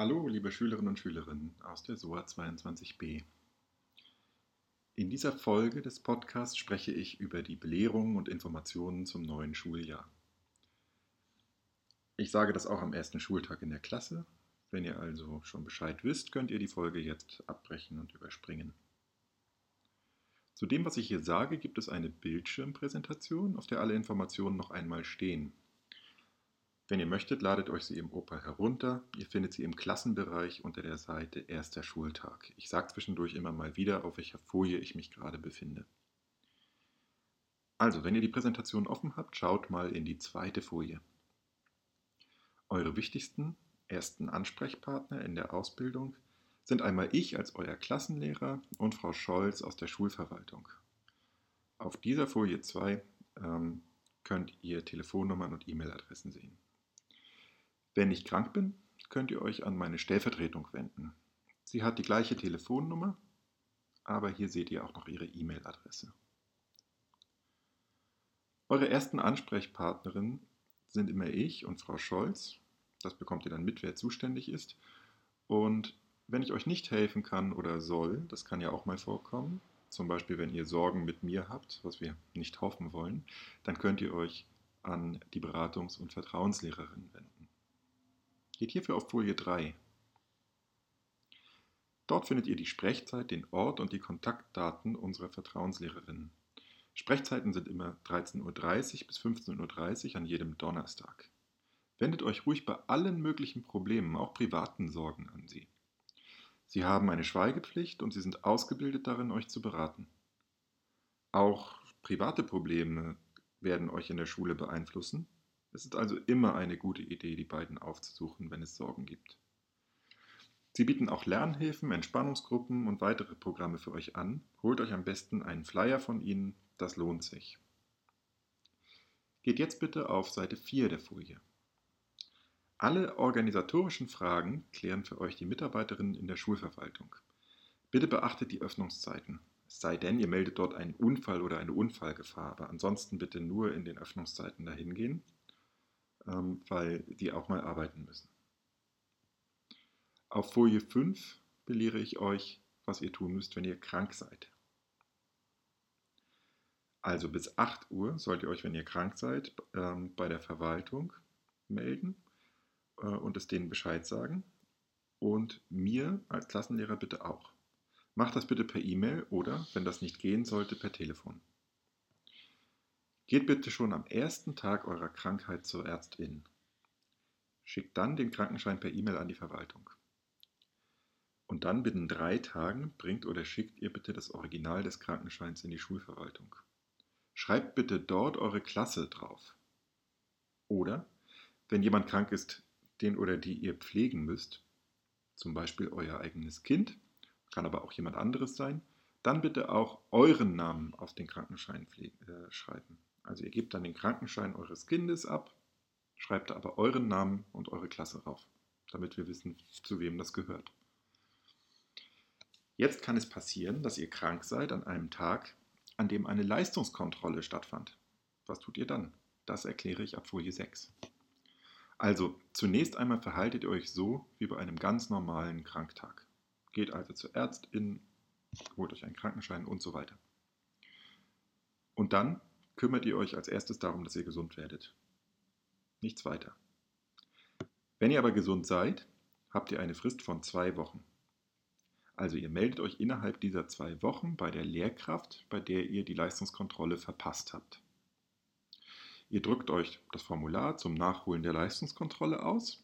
Hallo, liebe Schülerinnen und Schüler aus der SOA 22b. In dieser Folge des Podcasts spreche ich über die Belehrungen und Informationen zum neuen Schuljahr. Ich sage das auch am ersten Schultag in der Klasse. Wenn ihr also schon Bescheid wisst, könnt ihr die Folge jetzt abbrechen und überspringen. Zu dem, was ich hier sage, gibt es eine Bildschirmpräsentation, auf der alle Informationen noch einmal stehen. Wenn ihr möchtet, ladet euch sie im Opa herunter. Ihr findet sie im Klassenbereich unter der Seite Erster Schultag. Ich sage zwischendurch immer mal wieder, auf welcher Folie ich mich gerade befinde. Also, wenn ihr die Präsentation offen habt, schaut mal in die zweite Folie. Eure wichtigsten ersten Ansprechpartner in der Ausbildung sind einmal ich als euer Klassenlehrer und Frau Scholz aus der Schulverwaltung. Auf dieser Folie 2 ähm, könnt ihr Telefonnummern und E-Mail-Adressen sehen. Wenn ich krank bin, könnt ihr euch an meine Stellvertretung wenden. Sie hat die gleiche Telefonnummer, aber hier seht ihr auch noch ihre E-Mail-Adresse. Eure ersten Ansprechpartnerinnen sind immer ich und Frau Scholz. Das bekommt ihr dann mit, wer zuständig ist. Und wenn ich euch nicht helfen kann oder soll, das kann ja auch mal vorkommen, zum Beispiel wenn ihr Sorgen mit mir habt, was wir nicht hoffen wollen, dann könnt ihr euch an die Beratungs- und Vertrauenslehrerin wenden. Geht hierfür auf Folie 3. Dort findet ihr die Sprechzeit, den Ort und die Kontaktdaten unserer Vertrauenslehrerin. Sprechzeiten sind immer 13.30 Uhr bis 15.30 Uhr an jedem Donnerstag. Wendet euch ruhig bei allen möglichen Problemen, auch privaten Sorgen an sie. Sie haben eine Schweigepflicht und sie sind ausgebildet darin, euch zu beraten. Auch private Probleme werden euch in der Schule beeinflussen es ist also immer eine gute Idee, die beiden aufzusuchen, wenn es Sorgen gibt. Sie bieten auch Lernhilfen, Entspannungsgruppen und weitere Programme für euch an. Holt euch am besten einen Flyer von ihnen, das lohnt sich. Geht jetzt bitte auf Seite 4 der Folie. Alle organisatorischen Fragen klären für euch die Mitarbeiterinnen in der Schulverwaltung. Bitte beachtet die Öffnungszeiten. Es sei denn, ihr meldet dort einen Unfall oder eine Unfallgefahr, aber ansonsten bitte nur in den Öffnungszeiten dahin gehen ähm, weil die auch mal arbeiten müssen. Auf Folie 5 belehre ich euch, was ihr tun müsst, wenn ihr krank seid. Also bis 8 Uhr sollt ihr euch, wenn ihr krank seid, ähm, bei der Verwaltung melden äh, und es denen Bescheid sagen. Und mir als Klassenlehrer bitte auch. Macht das bitte per E-Mail oder, wenn das nicht gehen sollte, per Telefon. Geht bitte schon am ersten Tag eurer Krankheit zur Ärztin. Schickt dann den Krankenschein per E-Mail an die Verwaltung. Und dann binnen drei Tagen bringt oder schickt ihr bitte das Original des Krankenscheins in die Schulverwaltung. Schreibt bitte dort eure Klasse drauf. Oder, wenn jemand krank ist, den oder die ihr pflegen müsst, zum Beispiel euer eigenes Kind, kann aber auch jemand anderes sein, dann bitte auch euren Namen auf den Krankenschein äh, schreiben. Also ihr gebt dann den Krankenschein eures Kindes ab, schreibt aber euren Namen und eure Klasse rauf, damit wir wissen, zu wem das gehört. Jetzt kann es passieren, dass ihr krank seid an einem Tag, an dem eine Leistungskontrolle stattfand. Was tut ihr dann? Das erkläre ich ab Folie 6. Also zunächst einmal verhaltet ihr euch so wie bei einem ganz normalen Kranktag. Geht also zur Ärztin, holt euch einen Krankenschein und so weiter. Und dann kümmert ihr euch als erstes darum, dass ihr gesund werdet. Nichts weiter. Wenn ihr aber gesund seid, habt ihr eine Frist von zwei Wochen. Also ihr meldet euch innerhalb dieser zwei Wochen bei der Lehrkraft, bei der ihr die Leistungskontrolle verpasst habt. Ihr drückt euch das Formular zum Nachholen der Leistungskontrolle aus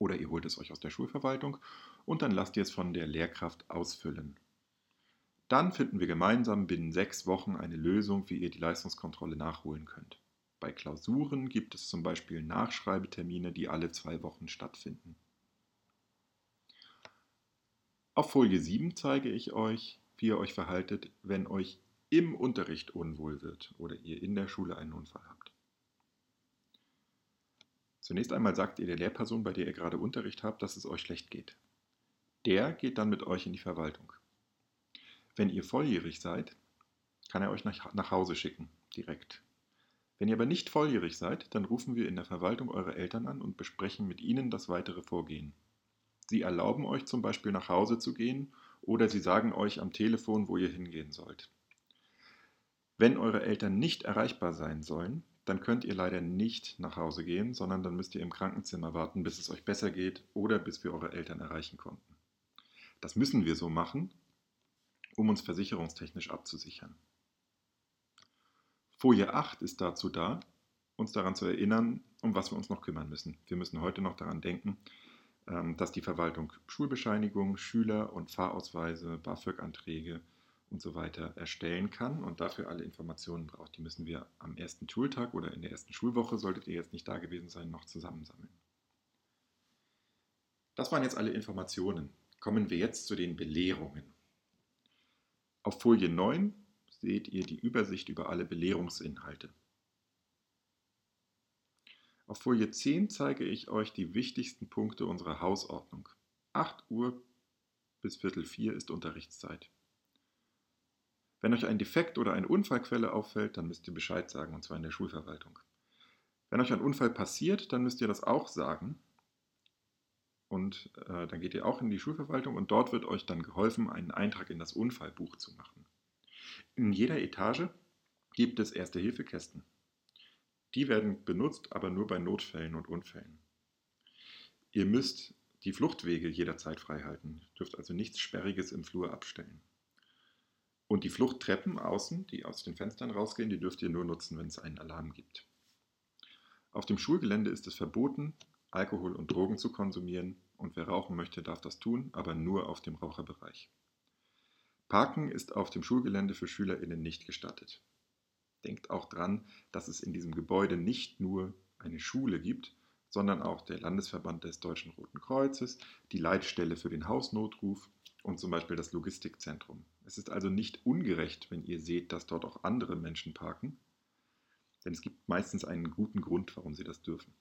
oder ihr holt es euch aus der Schulverwaltung und dann lasst ihr es von der Lehrkraft ausfüllen. Dann finden wir gemeinsam binnen sechs Wochen eine Lösung, wie ihr die Leistungskontrolle nachholen könnt. Bei Klausuren gibt es zum Beispiel Nachschreibetermine, die alle zwei Wochen stattfinden. Auf Folie 7 zeige ich euch, wie ihr euch verhaltet, wenn euch im Unterricht unwohl wird oder ihr in der Schule einen Unfall habt. Zunächst einmal sagt ihr der Lehrperson, bei der ihr gerade Unterricht habt, dass es euch schlecht geht. Der geht dann mit euch in die Verwaltung. Wenn ihr volljährig seid, kann er euch nach, nach Hause schicken, direkt. Wenn ihr aber nicht volljährig seid, dann rufen wir in der Verwaltung eure Eltern an und besprechen mit ihnen das weitere Vorgehen. Sie erlauben euch zum Beispiel nach Hause zu gehen oder sie sagen euch am Telefon, wo ihr hingehen sollt. Wenn eure Eltern nicht erreichbar sein sollen, dann könnt ihr leider nicht nach Hause gehen, sondern dann müsst ihr im Krankenzimmer warten, bis es euch besser geht oder bis wir eure Eltern erreichen konnten. Das müssen wir so machen, um uns versicherungstechnisch abzusichern. Folie 8 ist dazu da, uns daran zu erinnern, um was wir uns noch kümmern müssen. Wir müssen heute noch daran denken, ähm, dass die Verwaltung Schulbescheinigung, Schüler- und Fahrausweise, BAföG-Anträge und so weiter erstellen kann und dafür alle Informationen braucht. Die müssen wir am ersten Schultag oder in der ersten Schulwoche, solltet ihr jetzt nicht da gewesen sein, noch zusammensammeln. Das waren jetzt alle Informationen. Kommen wir jetzt zu den Belehrungen. Auf Folie 9 seht ihr die Übersicht über alle Belehrungsinhalte. Auf Folie 10 zeige ich euch die wichtigsten Punkte unserer Hausordnung. 8 Uhr bis Viertel 4 ist Unterrichtszeit. Wenn euch ein Defekt oder eine Unfallquelle auffällt, dann müsst ihr Bescheid sagen, und zwar in der Schulverwaltung. Wenn euch ein Unfall passiert, dann müsst ihr das auch sagen. Und äh, dann geht ihr auch in die Schulverwaltung und dort wird euch dann geholfen, einen Eintrag in das Unfallbuch zu machen. In jeder Etage gibt es Erste-Hilfe-Kästen. Die werden benutzt, aber nur bei Notfällen und Unfällen. Ihr müsst die Fluchtwege jederzeit frei halten, dürft also nichts Sperriges im Flur abstellen. Und die Fluchttreppen außen, die aus den Fenstern rausgehen, die dürft ihr nur nutzen, wenn es einen Alarm gibt. Auf dem Schulgelände ist es verboten, Alkohol und Drogen zu konsumieren und wer rauchen möchte, darf das tun, aber nur auf dem Raucherbereich. Parken ist auf dem Schulgelände für SchülerInnen nicht gestattet. Denkt auch dran, dass es in diesem Gebäude nicht nur eine Schule gibt, sondern auch der Landesverband des Deutschen Roten Kreuzes, die Leitstelle für den Hausnotruf und zum Beispiel das Logistikzentrum. Es ist also nicht ungerecht, wenn ihr seht, dass dort auch andere Menschen parken, denn es gibt meistens einen guten Grund, warum sie das dürfen.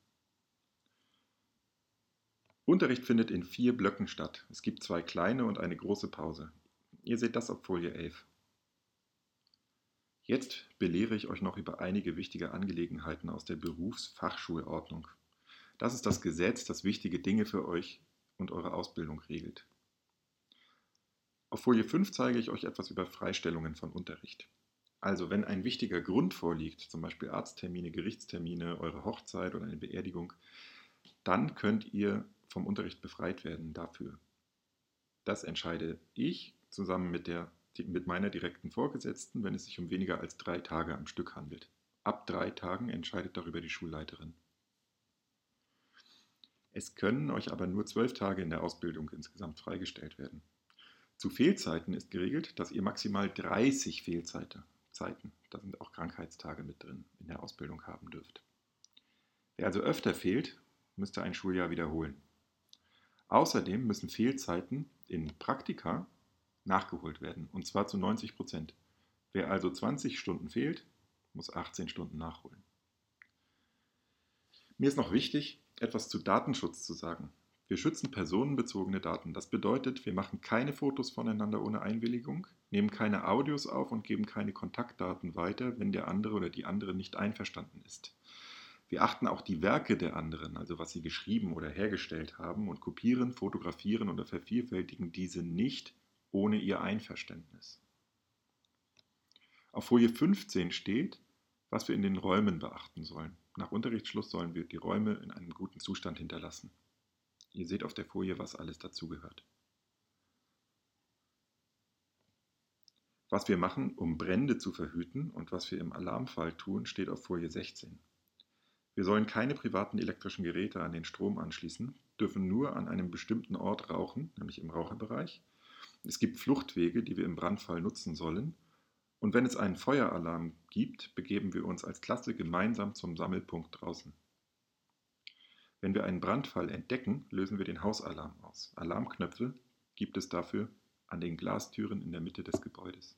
Unterricht findet in vier Blöcken statt. Es gibt zwei kleine und eine große Pause. Ihr seht das auf Folie 11. Jetzt belehre ich euch noch über einige wichtige Angelegenheiten aus der Berufsfachschulordnung. Das ist das Gesetz, das wichtige Dinge für euch und eure Ausbildung regelt. Auf Folie 5 zeige ich euch etwas über Freistellungen von Unterricht. Also wenn ein wichtiger Grund vorliegt, zum Beispiel Arzttermine, Gerichtstermine, eure Hochzeit oder eine Beerdigung, dann könnt ihr vom Unterricht befreit werden dafür. Das entscheide ich zusammen mit, der, mit meiner direkten Vorgesetzten, wenn es sich um weniger als drei Tage am Stück handelt. Ab drei Tagen entscheidet darüber die Schulleiterin. Es können euch aber nur zwölf Tage in der Ausbildung insgesamt freigestellt werden. Zu Fehlzeiten ist geregelt, dass ihr maximal 30 Fehlzeiten, Zeiten, da sind auch Krankheitstage mit drin, in der Ausbildung haben dürft. Wer also öfter fehlt, müsste ein Schuljahr wiederholen. Außerdem müssen Fehlzeiten in Praktika nachgeholt werden, und zwar zu 90 Prozent. Wer also 20 Stunden fehlt, muss 18 Stunden nachholen. Mir ist noch wichtig, etwas zu Datenschutz zu sagen. Wir schützen personenbezogene Daten. Das bedeutet, wir machen keine Fotos voneinander ohne Einwilligung, nehmen keine Audios auf und geben keine Kontaktdaten weiter, wenn der andere oder die andere nicht einverstanden ist. Wir achten auch die Werke der anderen, also was sie geschrieben oder hergestellt haben, und kopieren, fotografieren oder vervielfältigen diese nicht ohne ihr Einverständnis. Auf Folie 15 steht, was wir in den Räumen beachten sollen. Nach Unterrichtsschluss sollen wir die Räume in einem guten Zustand hinterlassen. Ihr seht auf der Folie, was alles dazugehört. Was wir machen, um Brände zu verhüten und was wir im Alarmfall tun, steht auf Folie 16. Wir sollen keine privaten elektrischen Geräte an den Strom anschließen, dürfen nur an einem bestimmten Ort rauchen, nämlich im Raucherbereich. Es gibt Fluchtwege, die wir im Brandfall nutzen sollen. Und wenn es einen Feueralarm gibt, begeben wir uns als Klasse gemeinsam zum Sammelpunkt draußen. Wenn wir einen Brandfall entdecken, lösen wir den Hausalarm aus. Alarmknöpfe gibt es dafür an den Glastüren in der Mitte des Gebäudes.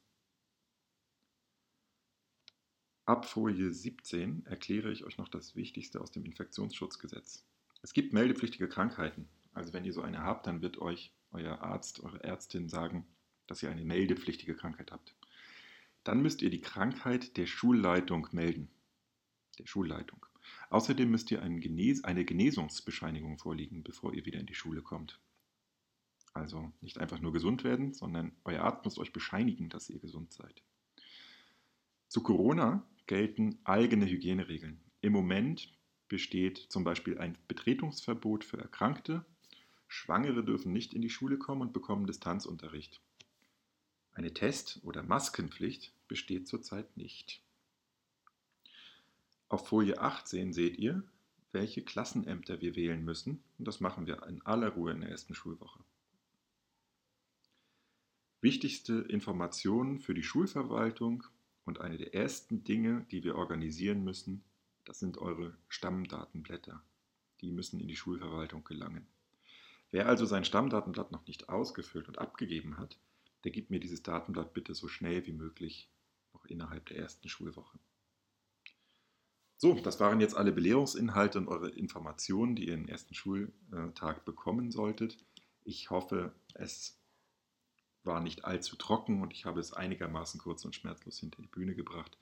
Ab Folie 17 erkläre ich euch noch das Wichtigste aus dem Infektionsschutzgesetz. Es gibt meldepflichtige Krankheiten. Also wenn ihr so eine habt, dann wird euch euer Arzt, eure Ärztin sagen, dass ihr eine meldepflichtige Krankheit habt. Dann müsst ihr die Krankheit der Schulleitung melden. Der Schulleitung. Außerdem müsst ihr eine Genesungsbescheinigung vorlegen, bevor ihr wieder in die Schule kommt. Also nicht einfach nur gesund werden, sondern euer Arzt muss euch bescheinigen, dass ihr gesund seid. Zu Corona gelten eigene Hygieneregeln. Im Moment besteht zum Beispiel ein Betretungsverbot für Erkrankte. Schwangere dürfen nicht in die Schule kommen und bekommen Distanzunterricht. Eine Test- oder Maskenpflicht besteht zurzeit nicht. Auf Folie 18 seht ihr, welche Klassenämter wir wählen müssen. Und das machen wir in aller Ruhe in der ersten Schulwoche. Wichtigste Informationen für die Schulverwaltung und eine der ersten Dinge, die wir organisieren müssen, das sind eure Stammdatenblätter. Die müssen in die Schulverwaltung gelangen. Wer also sein Stammdatenblatt noch nicht ausgefüllt und abgegeben hat, der gibt mir dieses Datenblatt bitte so schnell wie möglich noch innerhalb der ersten Schulwoche. So, das waren jetzt alle Belehrungsinhalte und eure Informationen, die ihr im ersten Schultag bekommen solltet. Ich hoffe, es war nicht allzu trocken und ich habe es einigermaßen kurz und schmerzlos hinter die Bühne gebracht,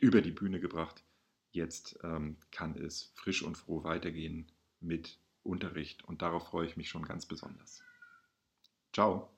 über die Bühne gebracht. Jetzt ähm, kann es frisch und froh weitergehen mit Unterricht und darauf freue ich mich schon ganz besonders. Ciao.